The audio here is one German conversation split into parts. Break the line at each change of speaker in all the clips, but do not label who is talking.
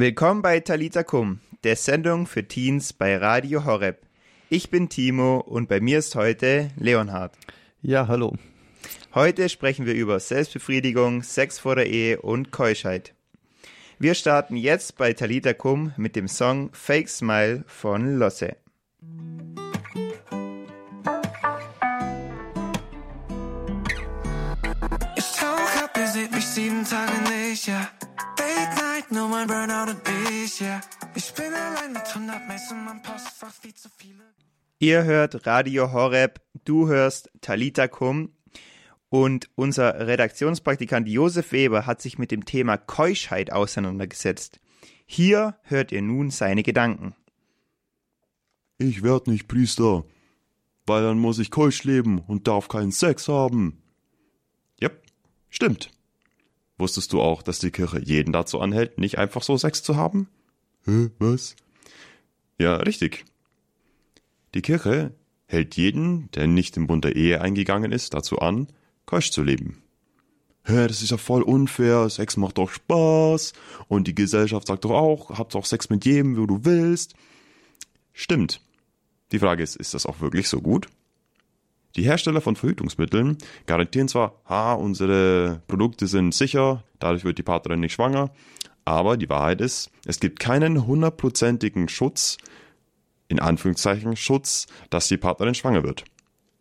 Willkommen bei Talita Kum, der Sendung für Teens bei Radio Horeb. Ich bin Timo und bei mir ist heute Leonhard.
Ja, hallo.
Heute sprechen wir über Selbstbefriedigung, Sex vor der Ehe und Keuschheit. Wir starten jetzt bei Talita Kum mit dem Song Fake Smile von Losse.
Ich tauch ab, ihr seht mich sieben Tage nicht, ja. Date Night, nur mein Burnout und ich, ja. Ich bin allein mit 100 Mails in meinem Postfach, wie zu viele.
Ihr hört Radio Horeb, du hörst Talita Kum und unser Redaktionspraktikant Josef Weber hat sich mit dem Thema Keuschheit auseinandergesetzt. Hier hört ihr nun seine Gedanken.
Ich werd nicht Priester, weil dann muss ich keusch leben und darf keinen Sex haben. Yep, stimmt. Wusstest du auch, dass die Kirche jeden dazu anhält, nicht einfach so Sex zu haben? Hä, was? Ja, richtig. Die Kirche hält jeden, der nicht im Bund der Ehe eingegangen ist, dazu an, keusch zu leben. Hä, das ist ja voll unfair, Sex macht doch Spaß und die Gesellschaft sagt doch auch, habt doch Sex mit jedem, wo du willst. Stimmt. Die Frage ist, ist das auch wirklich so gut? Die Hersteller von Verhütungsmitteln garantieren zwar, ha, unsere Produkte sind sicher, dadurch wird die Partnerin nicht schwanger, aber die Wahrheit ist, es gibt keinen hundertprozentigen Schutz, in Anführungszeichen Schutz, dass die Partnerin schwanger wird.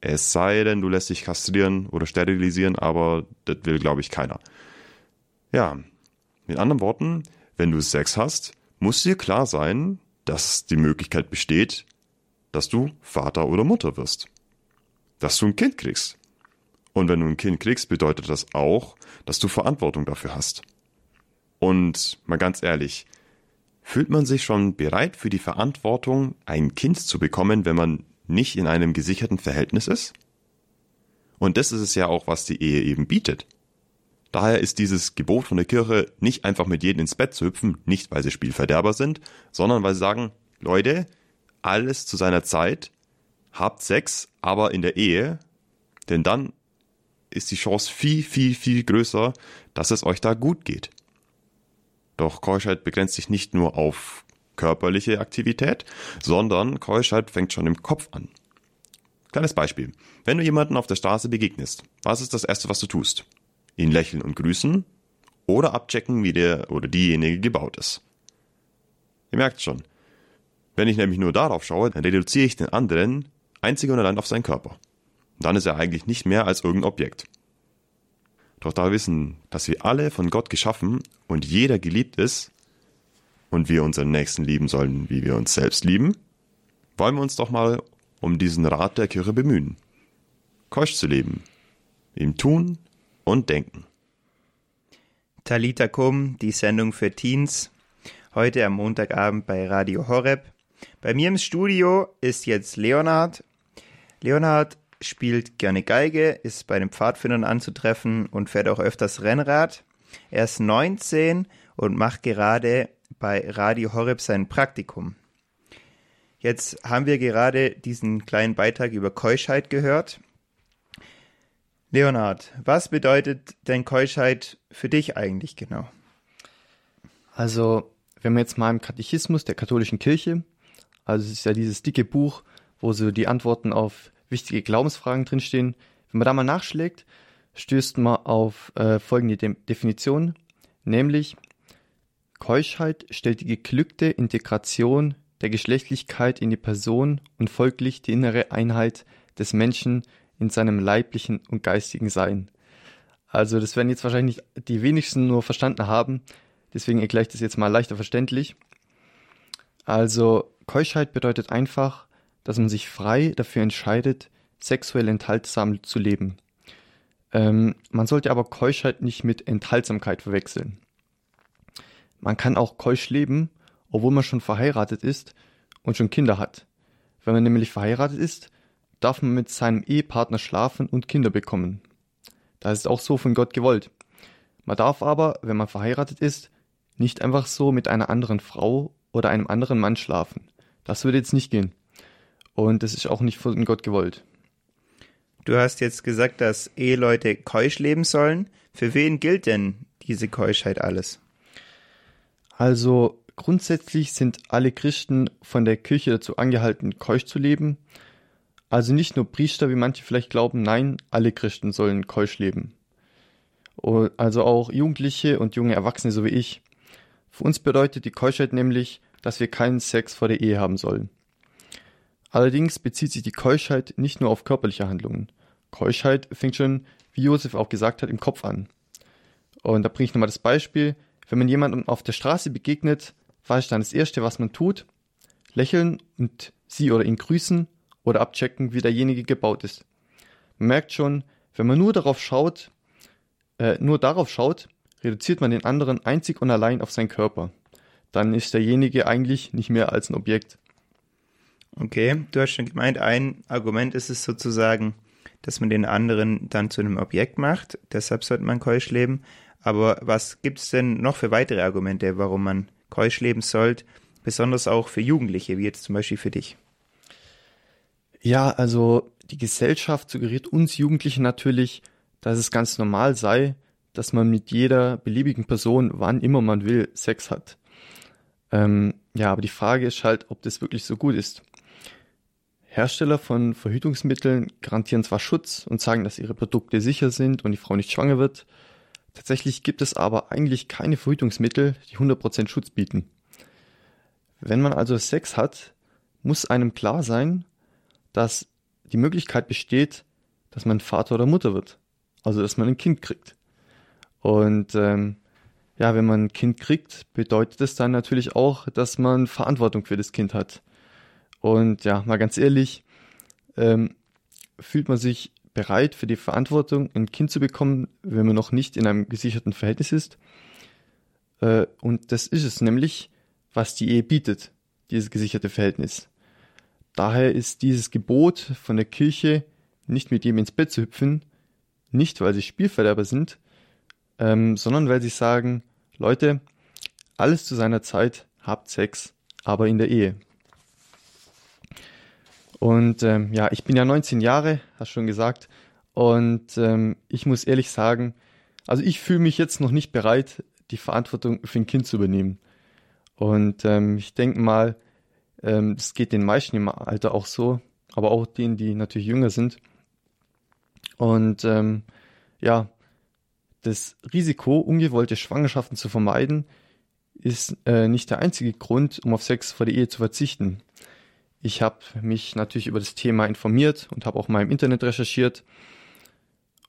Es sei denn, du lässt dich kastrieren oder sterilisieren, aber das will, glaube ich, keiner. Ja, mit anderen Worten, wenn du Sex hast, muss dir klar sein, dass die Möglichkeit besteht, dass du Vater oder Mutter wirst. Dass du ein Kind kriegst. Und wenn du ein Kind kriegst, bedeutet das auch, dass du Verantwortung dafür hast. Und mal ganz ehrlich, fühlt man sich schon bereit für die Verantwortung, ein Kind zu bekommen, wenn man nicht in einem gesicherten Verhältnis ist? Und das ist es ja auch, was die Ehe eben bietet. Daher ist dieses Gebot von der Kirche, nicht einfach mit jedem ins Bett zu hüpfen, nicht weil sie Spielverderber sind, sondern weil sie sagen, Leute, alles zu seiner Zeit, habt Sex, aber in der Ehe, denn dann ist die Chance viel, viel, viel größer, dass es euch da gut geht. Doch Keuschheit begrenzt sich nicht nur auf körperliche Aktivität, sondern Keuschheit fängt schon im Kopf an. Kleines Beispiel. Wenn du jemanden auf der Straße begegnest, was ist das Erste, was du tust? Ihn lächeln und grüßen oder abchecken, wie der oder diejenige gebaut ist. Ihr merkt schon. Wenn ich nämlich nur darauf schaue, dann reduziere ich den anderen einzig und allein auf seinen Körper. Dann ist er eigentlich nicht mehr als irgendein Objekt. Doch da wir wissen, dass wir alle von Gott geschaffen und jeder geliebt ist und wir unseren Nächsten lieben sollen, wie wir uns selbst lieben, wollen wir uns doch mal um diesen Rat der Kirche bemühen. Keusch zu leben, ihm tun und denken.
Talita Kum, die Sendung für Teens, heute am Montagabend bei Radio Horeb. Bei mir im Studio ist jetzt Leonhard. Leonhard spielt gerne Geige, ist bei den Pfadfindern anzutreffen und fährt auch öfters Rennrad. Er ist 19 und macht gerade bei Radio Horeb sein Praktikum. Jetzt haben wir gerade diesen kleinen Beitrag über Keuschheit gehört. Leonhard, was bedeutet denn Keuschheit für dich eigentlich genau?
Also, wenn wir jetzt mal im Katechismus der katholischen Kirche, also es ist ja dieses dicke Buch, wo so die Antworten auf wichtige Glaubensfragen drinstehen, wenn man da mal nachschlägt, stößt man auf äh, folgende De Definition, nämlich Keuschheit stellt die geglückte Integration der Geschlechtlichkeit in die Person und folglich die innere Einheit des Menschen in seinem leiblichen und geistigen Sein. Also das werden jetzt wahrscheinlich die wenigsten nur verstanden haben, deswegen erkläre ich das jetzt mal leichter verständlich. Also Keuschheit bedeutet einfach, dass man sich frei dafür entscheidet, sexuell enthaltsam zu leben. Ähm, man sollte aber Keuschheit nicht mit Enthaltsamkeit verwechseln. Man kann auch keusch leben, obwohl man schon verheiratet ist und schon Kinder hat. Wenn man nämlich verheiratet ist, darf man mit seinem Ehepartner schlafen und Kinder bekommen. Das ist auch so von Gott gewollt. Man darf aber, wenn man verheiratet ist, nicht einfach so mit einer anderen Frau oder einem anderen Mann schlafen. Das würde jetzt nicht gehen. Und das ist auch nicht von Gott gewollt.
Du hast jetzt gesagt, dass Eheleute keusch leben sollen. Für wen gilt denn diese Keuschheit alles?
Also grundsätzlich sind alle Christen von der Kirche dazu angehalten, keusch zu leben. Also nicht nur Priester, wie manche vielleicht glauben, nein, alle Christen sollen keusch leben. Also auch Jugendliche und junge Erwachsene, so wie ich. Für uns bedeutet die Keuschheit nämlich, dass wir keinen Sex vor der Ehe haben sollen. Allerdings bezieht sich die Keuschheit nicht nur auf körperliche Handlungen. Keuschheit fängt schon, wie Josef auch gesagt hat, im Kopf an. Und da bringe ich nochmal das Beispiel. Wenn man jemandem auf der Straße begegnet, was ist dann das Erste, was man tut? Lächeln und sie oder ihn grüßen oder abchecken, wie derjenige gebaut ist. Man merkt schon, wenn man nur darauf schaut, äh, nur darauf schaut, reduziert man den anderen einzig und allein auf seinen Körper. Dann ist derjenige eigentlich nicht mehr als ein Objekt.
Okay, du hast schon gemeint, ein Argument ist es sozusagen, dass man den anderen dann zu einem Objekt macht. Deshalb sollte man keusch leben. Aber was gibt es denn noch für weitere Argumente, warum man keusch leben sollte? Besonders auch für Jugendliche, wie jetzt zum Beispiel für dich.
Ja, also die Gesellschaft suggeriert uns Jugendlichen natürlich, dass es ganz normal sei, dass man mit jeder beliebigen Person, wann immer man will, Sex hat. Ähm, ja, aber die Frage ist halt, ob das wirklich so gut ist. Hersteller von Verhütungsmitteln garantieren zwar Schutz und sagen, dass ihre Produkte sicher sind und die Frau nicht schwanger wird. Tatsächlich gibt es aber eigentlich keine Verhütungsmittel, die 100% Schutz bieten. Wenn man also Sex hat, muss einem klar sein, dass die Möglichkeit besteht, dass man Vater oder Mutter wird. Also dass man ein Kind kriegt. Und ähm, ja, wenn man ein Kind kriegt, bedeutet es dann natürlich auch, dass man Verantwortung für das Kind hat. Und ja, mal ganz ehrlich, ähm, fühlt man sich bereit für die Verantwortung, ein Kind zu bekommen, wenn man noch nicht in einem gesicherten Verhältnis ist. Äh, und das ist es nämlich, was die Ehe bietet, dieses gesicherte Verhältnis. Daher ist dieses Gebot von der Kirche, nicht mit ihm ins Bett zu hüpfen, nicht weil sie Spielverderber sind, ähm, sondern weil sie sagen, Leute, alles zu seiner Zeit, habt Sex, aber in der Ehe. Und ähm, ja, ich bin ja 19 Jahre, hast schon gesagt. Und ähm, ich muss ehrlich sagen, also ich fühle mich jetzt noch nicht bereit, die Verantwortung für ein Kind zu übernehmen. Und ähm, ich denke mal, ähm, das geht den meisten im Alter auch so, aber auch denen, die natürlich jünger sind. Und ähm, ja, das Risiko, ungewollte Schwangerschaften zu vermeiden, ist äh, nicht der einzige Grund, um auf Sex vor der Ehe zu verzichten. Ich habe mich natürlich über das Thema informiert und habe auch mal im Internet recherchiert.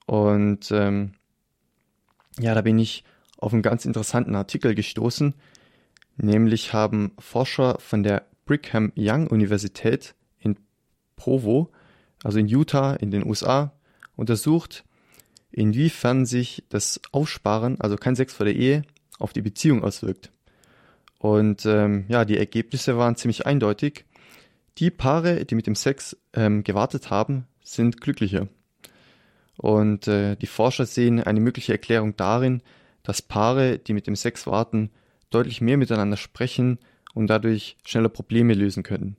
Und ähm, ja, da bin ich auf einen ganz interessanten Artikel gestoßen. Nämlich haben Forscher von der Brigham Young Universität in Provo, also in Utah in den USA, untersucht, inwiefern sich das Aufsparen, also kein Sex vor der Ehe, auf die Beziehung auswirkt. Und ähm, ja, die Ergebnisse waren ziemlich eindeutig. Die Paare, die mit dem Sex ähm, gewartet haben, sind glücklicher. Und äh, die Forscher sehen eine mögliche Erklärung darin, dass Paare, die mit dem Sex warten, deutlich mehr miteinander sprechen und dadurch schneller Probleme lösen können.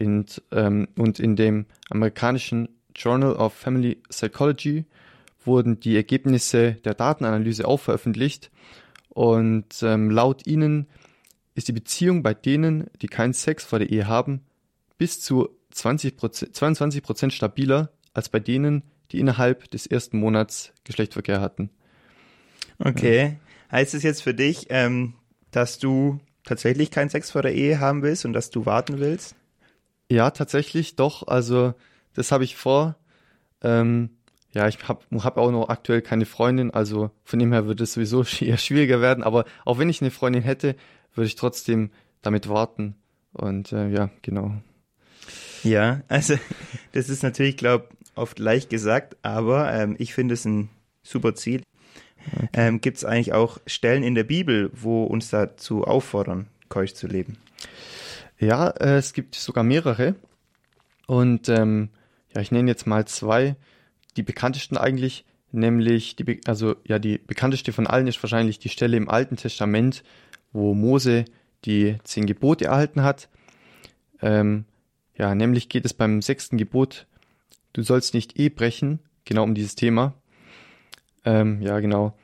Und, ähm, und in dem amerikanischen Journal of Family Psychology wurden die Ergebnisse der Datenanalyse auch veröffentlicht und ähm, laut ihnen ist die Beziehung bei denen, die keinen Sex vor der Ehe haben, bis zu 20 22 Prozent stabiler als bei denen, die innerhalb des ersten Monats Geschlechtsverkehr hatten.
Okay. Ja. Heißt es jetzt für dich, ähm, dass du tatsächlich keinen Sex vor der Ehe haben willst und dass du warten willst?
Ja, tatsächlich doch. Also das habe ich vor. Ähm, ja, ich habe hab auch noch aktuell keine Freundin, also von dem her würde es sowieso eher schwieriger werden. Aber auch wenn ich eine Freundin hätte, würde ich trotzdem damit warten. Und äh, ja, genau.
Ja, also das ist natürlich, glaube oft leicht gesagt, aber ähm, ich finde es ein super Ziel. Okay. Ähm, Gibt es eigentlich auch Stellen in der Bibel, wo uns dazu auffordern, keusch zu leben?
Ja, äh, es gibt sogar mehrere. Und ähm, ja, ich nenne jetzt mal zwei. Die bekanntesten eigentlich, nämlich die, also ja, die bekannteste von allen ist wahrscheinlich die Stelle im Alten Testament, wo Mose die zehn Gebote erhalten hat. Ähm, ja, nämlich geht es beim sechsten Gebot, du sollst nicht eh brechen, genau um dieses Thema. Ähm, ja, genau.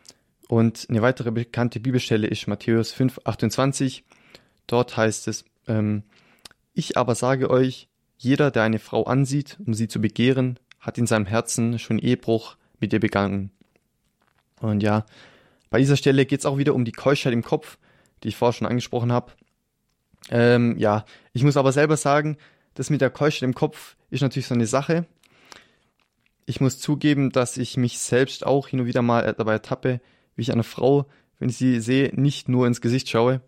Und eine weitere bekannte Bibelstelle ist Matthäus 5, 28. Dort heißt es, ähm, ich aber sage euch, jeder, der eine Frau ansieht, um sie zu begehren, hat in seinem Herzen schon Ehebruch mit ihr begangen. Und ja, bei dieser Stelle geht es auch wieder um die Keuschheit im Kopf, die ich vorher schon angesprochen habe. Ähm, ja, ich muss aber selber sagen, das mit der Keuschheit im Kopf ist natürlich so eine Sache. Ich muss zugeben, dass ich mich selbst auch hin und wieder mal dabei ertappe, wie ich einer Frau, wenn ich sie sehe, nicht nur ins Gesicht schaue.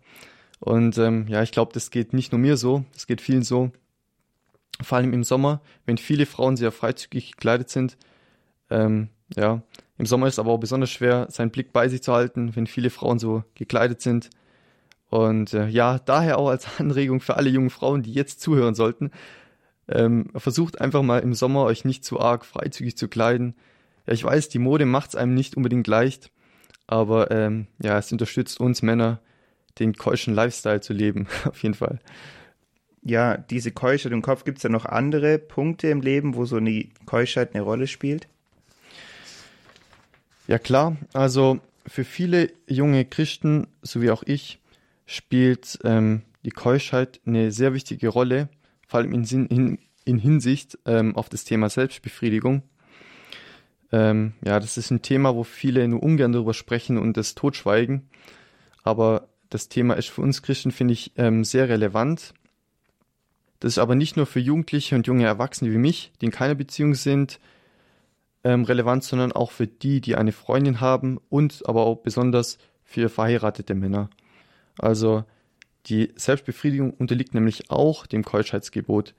Und ähm, ja, ich glaube, das geht nicht nur mir so, das geht vielen so. Vor allem im Sommer, wenn viele Frauen sehr freizügig gekleidet sind. Ähm, ja, im Sommer ist es aber auch besonders schwer, seinen Blick bei sich zu halten, wenn viele Frauen so gekleidet sind. Und äh, ja, daher auch als Anregung für alle jungen Frauen, die jetzt zuhören sollten, ähm, versucht einfach mal im Sommer euch nicht zu arg freizügig zu kleiden. Ja, ich weiß, die Mode macht es einem nicht unbedingt leicht, aber ähm, ja, es unterstützt uns Männer, den keuschen Lifestyle zu leben, auf jeden Fall.
Ja, diese Keuschheit im Kopf, gibt es da noch andere Punkte im Leben, wo so eine Keuschheit eine Rolle spielt?
Ja klar, also für viele junge Christen, so wie auch ich, spielt ähm, die Keuschheit eine sehr wichtige Rolle, vor allem in, in, in Hinsicht ähm, auf das Thema Selbstbefriedigung. Ähm, ja, das ist ein Thema, wo viele nur ungern darüber sprechen und das totschweigen. Aber das Thema ist für uns Christen, finde ich, ähm, sehr relevant. Das ist aber nicht nur für Jugendliche und junge Erwachsene wie mich, die in keiner Beziehung sind, ähm, relevant, sondern auch für die, die eine Freundin haben und aber auch besonders für verheiratete Männer. Also die Selbstbefriedigung unterliegt nämlich auch dem Keuschheitsgebot.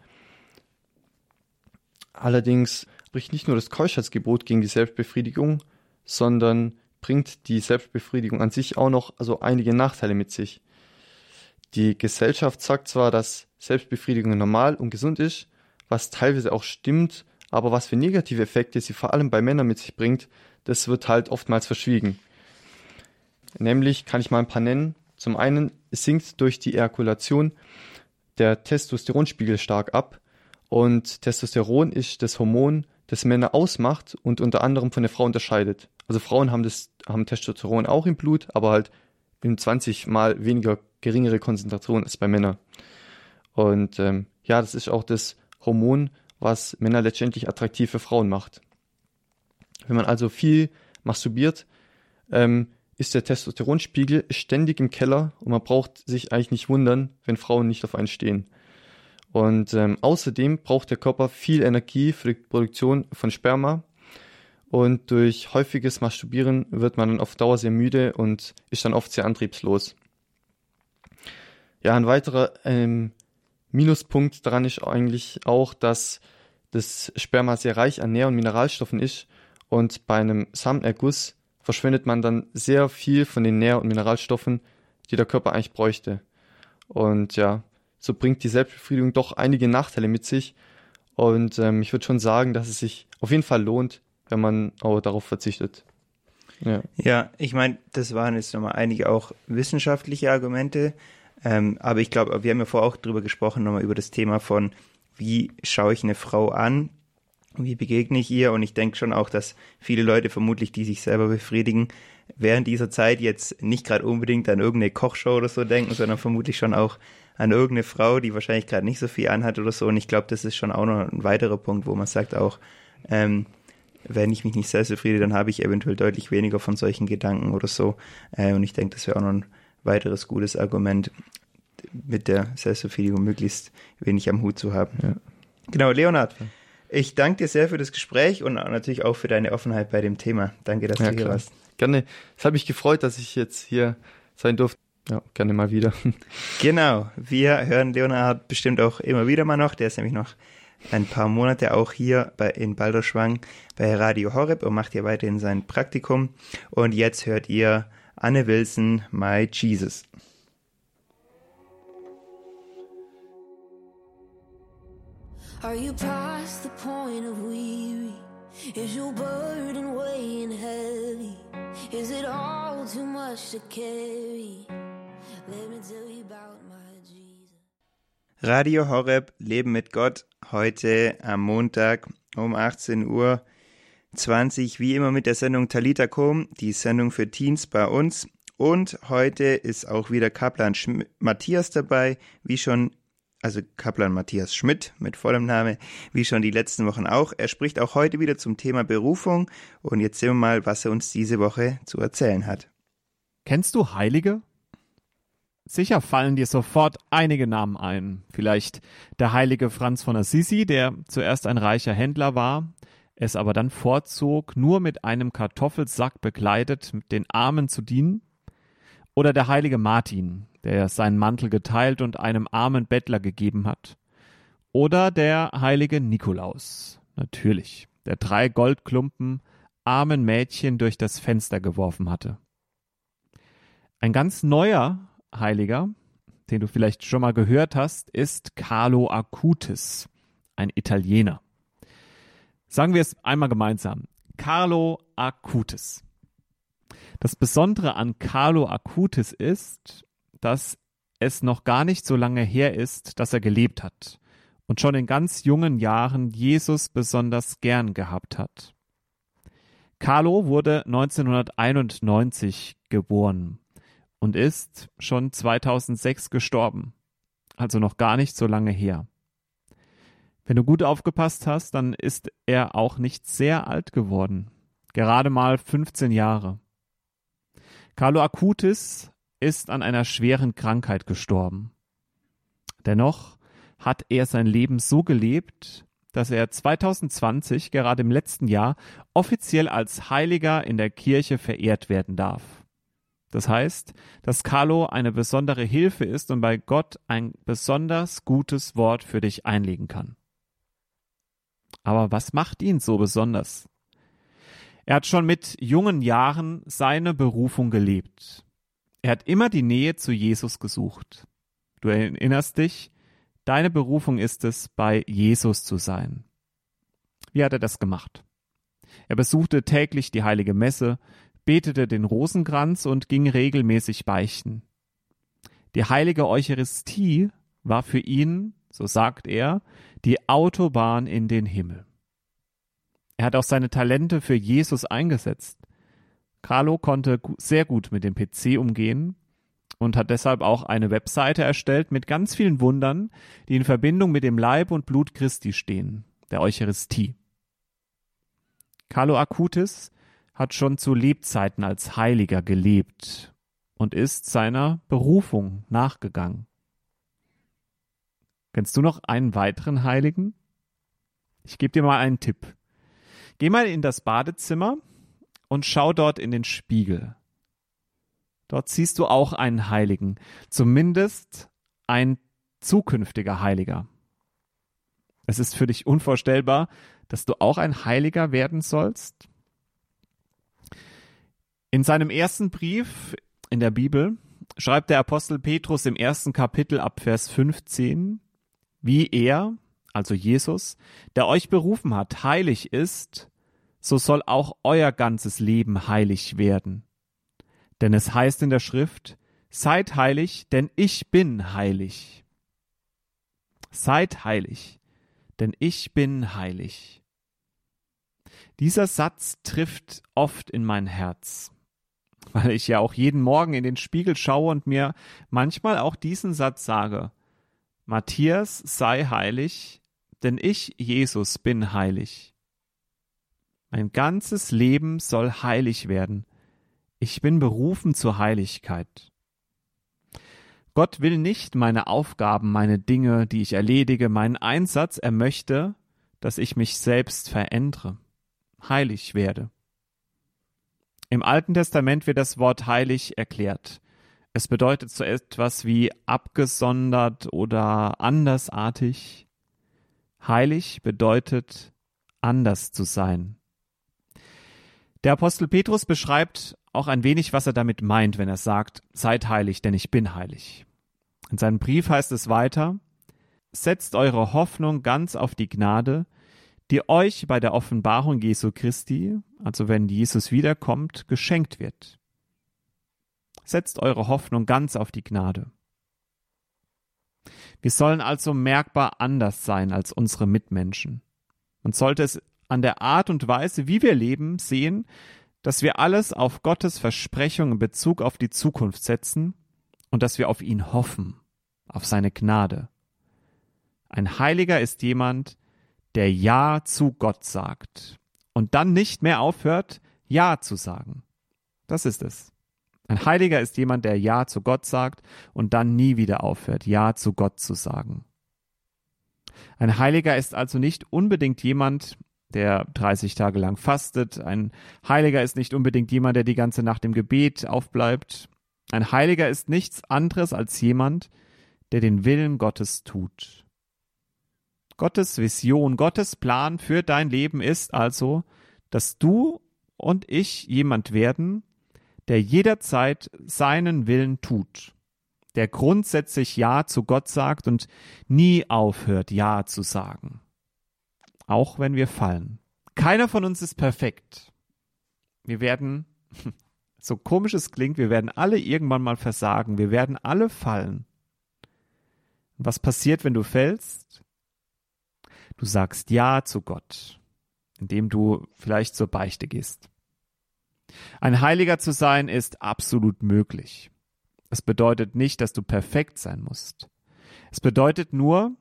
Allerdings spricht nicht nur das Keuschheitsgebot gegen die Selbstbefriedigung, sondern bringt die Selbstbefriedigung an sich auch noch also einige Nachteile mit sich. Die Gesellschaft sagt zwar, dass Selbstbefriedigung normal und gesund ist, was teilweise auch stimmt, aber was für negative Effekte sie vor allem bei Männern mit sich bringt, das wird halt oftmals verschwiegen. Nämlich kann ich mal ein paar nennen. Zum einen sinkt durch die Ejakulation der Testosteronspiegel stark ab und Testosteron ist das Hormon, das Männer ausmacht und unter anderem von der Frau unterscheidet. Also Frauen haben das haben Testosteron auch im Blut, aber halt in 20 mal weniger geringere Konzentration als bei Männern. Und ähm, ja, das ist auch das Hormon, was Männer letztendlich attraktiv für Frauen macht. Wenn man also viel masturbiert, ähm, ist der Testosteronspiegel ständig im Keller und man braucht sich eigentlich nicht wundern, wenn Frauen nicht auf einen stehen. Und ähm, außerdem braucht der Körper viel Energie für die Produktion von Sperma. Und durch häufiges Masturbieren wird man dann auf Dauer sehr müde und ist dann oft sehr antriebslos. Ja, ein weiterer ähm, Minuspunkt daran ist eigentlich auch, dass das Sperma sehr reich an Nähr- und Mineralstoffen ist und bei einem Samenerguss verschwendet man dann sehr viel von den Nähr- und Mineralstoffen, die der Körper eigentlich bräuchte. Und ja, so bringt die Selbstbefriedigung doch einige Nachteile mit sich. Und ähm, ich würde schon sagen, dass es sich auf jeden Fall lohnt, wenn man auch darauf verzichtet.
Ja, ja ich meine, das waren jetzt nochmal einige auch wissenschaftliche Argumente. Ähm, aber ich glaube, wir haben ja vorher auch drüber gesprochen, nochmal über das Thema von, wie schaue ich eine Frau an, wie begegne ich ihr? Und ich denke schon auch, dass viele Leute vermutlich, die sich selber befriedigen, während dieser Zeit jetzt nicht gerade unbedingt an irgendeine Kochshow oder so denken, sondern vermutlich schon auch an irgendeine Frau, die wahrscheinlich gerade nicht so viel anhat oder so. Und ich glaube, das ist schon auch noch ein weiterer Punkt, wo man sagt auch, ähm, wenn ich mich nicht selbst befriedige, dann habe ich eventuell deutlich weniger von solchen Gedanken oder so. Äh, und ich denke, das wäre auch noch ein weiteres gutes Argument, mit der Selbstbefriedigung möglichst wenig am Hut zu haben. Ja. Genau, Leonhard. Ich danke dir sehr für das Gespräch und natürlich auch für deine Offenheit bei dem Thema. Danke, dass ja, du hier klar. warst.
Gerne. Es hat mich gefreut, dass ich jetzt hier sein durfte. Ja, gerne mal wieder.
Genau. Wir hören Leonhard bestimmt auch immer wieder mal noch. Der ist nämlich noch ein paar Monate auch hier bei, in Balderschwang bei Radio Horeb und macht hier weiterhin sein Praktikum. Und jetzt hört ihr Anne Wilson, My Jesus. Are you past point of weary? Is your burden weighing heavy? Is it all too much to carry? Let me tell you about my Jesus. Radio Horeb, Leben mit Gott, heute am Montag um 18 Uhr 20, wie immer mit der Sendung Talita Kum, die Sendung für Teens bei uns. Und heute ist auch wieder Kaplan Matthias dabei, wie schon, also Kaplan Matthias Schmidt mit vollem Name, wie schon die letzten Wochen auch. Er spricht auch heute wieder zum Thema Berufung und jetzt sehen wir mal, was er uns diese Woche zu erzählen hat.
Kennst du Heilige? Sicher fallen dir sofort einige Namen ein. Vielleicht der heilige Franz von Assisi, der zuerst ein reicher Händler war, es aber dann vorzog, nur mit einem Kartoffelsack bekleidet den Armen zu dienen. Oder der heilige Martin, der seinen Mantel geteilt und einem armen Bettler gegeben hat. Oder der heilige Nikolaus, natürlich, der drei Goldklumpen armen Mädchen durch das Fenster geworfen hatte. Ein ganz neuer Heiliger, den du vielleicht schon mal gehört hast, ist Carlo Acutis, ein Italiener. Sagen wir es einmal gemeinsam. Carlo Acutis. Das Besondere an Carlo Acutis ist, dass es noch gar nicht so lange her ist, dass er gelebt hat und schon in ganz jungen Jahren Jesus besonders gern gehabt hat. Carlo wurde 1991 geboren und ist schon 2006 gestorben. Also noch gar nicht so lange her. Wenn du gut aufgepasst hast, dann ist er auch nicht sehr alt geworden. Gerade mal 15 Jahre. Carlo Acutis ist an einer schweren Krankheit gestorben. Dennoch hat er sein Leben so gelebt, dass er 2020, gerade im letzten Jahr, offiziell als Heiliger in der Kirche verehrt werden darf. Das heißt, dass Carlo eine besondere Hilfe ist und bei Gott ein besonders gutes Wort für dich einlegen kann. Aber was macht ihn so besonders? Er hat schon mit jungen Jahren seine Berufung gelebt. Er hat immer die Nähe zu Jesus gesucht. Du erinnerst dich, deine Berufung ist es, bei Jesus zu sein. Wie hat er das gemacht? Er besuchte täglich die heilige Messe, betete den Rosenkranz und ging regelmäßig beichten. Die heilige Eucharistie war für ihn, so sagt er, die Autobahn in den Himmel. Er hat auch seine Talente für Jesus eingesetzt. Carlo konnte sehr gut mit dem PC umgehen und hat deshalb auch eine Webseite erstellt mit ganz vielen Wundern, die in Verbindung mit dem Leib und Blut Christi stehen, der Eucharistie. Carlo Acutis hat schon zu Lebzeiten als Heiliger gelebt und ist seiner Berufung nachgegangen. Kennst du noch einen weiteren Heiligen? Ich gebe dir mal einen Tipp. Geh mal in das Badezimmer und schau dort in den Spiegel. Dort siehst du auch einen Heiligen, zumindest ein zukünftiger Heiliger. Es ist für dich unvorstellbar, dass du auch ein Heiliger werden sollst? In seinem ersten Brief in der Bibel schreibt der Apostel Petrus im ersten Kapitel ab Vers 15, wie er, also Jesus, der euch berufen hat, heilig ist, so soll auch euer ganzes Leben heilig werden. Denn es heißt in der Schrift, seid heilig, denn ich bin heilig. Seid heilig, denn ich bin heilig. Dieser Satz trifft oft in mein Herz weil ich ja auch jeden Morgen in den Spiegel schaue und mir manchmal auch diesen Satz sage. Matthias sei heilig, denn ich, Jesus, bin heilig. Mein ganzes Leben soll heilig werden. Ich bin berufen zur Heiligkeit. Gott will nicht meine Aufgaben, meine Dinge, die ich erledige, meinen Einsatz, er möchte, dass ich mich selbst verändere, heilig werde. Im Alten Testament wird das Wort heilig erklärt. Es bedeutet so etwas wie abgesondert oder andersartig. Heilig bedeutet anders zu sein. Der Apostel Petrus beschreibt auch ein wenig, was er damit meint, wenn er sagt, seid heilig, denn ich bin heilig. In seinem Brief heißt es weiter, setzt eure Hoffnung ganz auf die Gnade, die euch bei der Offenbarung Jesu Christi, also wenn Jesus wiederkommt, geschenkt wird. Setzt eure Hoffnung ganz auf die Gnade. Wir sollen also merkbar anders sein als unsere Mitmenschen. Man sollte es an der Art und Weise, wie wir leben, sehen, dass wir alles auf Gottes Versprechung in Bezug auf die Zukunft setzen und dass wir auf ihn hoffen, auf seine Gnade. Ein Heiliger ist jemand, der Ja zu Gott sagt und dann nicht mehr aufhört, Ja zu sagen. Das ist es. Ein Heiliger ist jemand, der Ja zu Gott sagt und dann nie wieder aufhört, Ja zu Gott zu sagen. Ein Heiliger ist also nicht unbedingt jemand, der 30 Tage lang fastet. Ein Heiliger ist nicht unbedingt jemand, der die ganze Nacht im Gebet aufbleibt. Ein Heiliger ist nichts anderes als jemand, der den Willen Gottes tut. Gottes Vision, Gottes Plan für dein Leben ist also, dass du und ich jemand werden, der jederzeit seinen Willen tut, der grundsätzlich Ja zu Gott sagt und nie aufhört, Ja zu sagen auch wenn wir fallen. Keiner von uns ist perfekt. Wir werden, so komisch es klingt, wir werden alle irgendwann mal versagen. Wir werden alle fallen. Was passiert, wenn du fällst? Du sagst Ja zu Gott, indem du vielleicht zur Beichte gehst. Ein Heiliger zu sein ist absolut möglich. Es bedeutet nicht, dass du perfekt sein musst. Es bedeutet nur,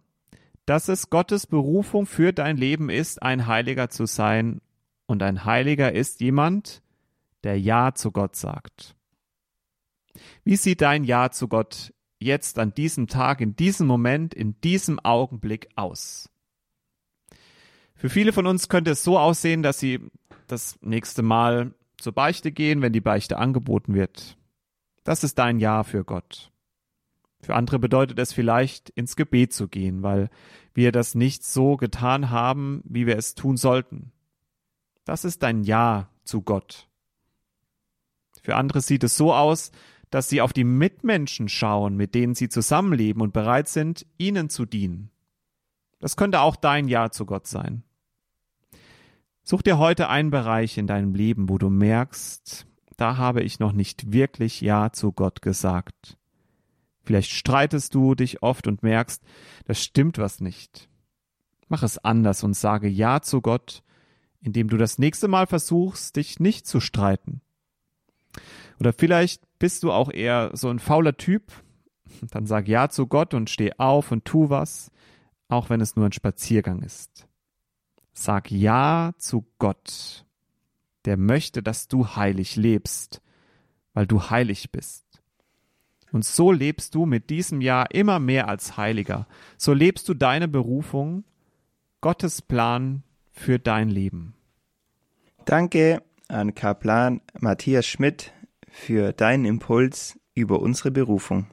dass es Gottes Berufung für dein Leben ist, ein Heiliger zu sein. Und ein Heiliger ist jemand, der Ja zu Gott sagt. Wie sieht dein Ja zu Gott jetzt an diesem Tag, in diesem Moment, in diesem Augenblick aus? Für viele von uns könnte es so aussehen, dass sie das nächste Mal zur Beichte gehen, wenn die Beichte angeboten wird. Das ist dein Ja für Gott. Für andere bedeutet es vielleicht, ins Gebet zu gehen, weil wir das nicht so getan haben, wie wir es tun sollten. Das ist ein Ja zu Gott. Für andere sieht es so aus, dass sie auf die Mitmenschen schauen, mit denen sie zusammenleben und bereit sind, ihnen zu dienen. Das könnte auch dein Ja zu Gott sein. Such dir heute einen Bereich in deinem Leben, wo du merkst, da habe ich noch nicht wirklich Ja zu Gott gesagt. Vielleicht streitest du dich oft und merkst, das stimmt was nicht. Mach es anders und sage Ja zu Gott, indem du das nächste Mal versuchst, dich nicht zu streiten. Oder vielleicht bist du auch eher so ein fauler Typ. Dann sag Ja zu Gott und steh auf und tu was, auch wenn es nur ein Spaziergang ist. Sag Ja zu Gott, der möchte, dass du heilig lebst, weil du heilig bist. Und so lebst du mit diesem Jahr immer mehr als Heiliger. So lebst du deine Berufung, Gottes Plan für dein Leben.
Danke an Kaplan Matthias Schmidt für deinen Impuls über unsere Berufung.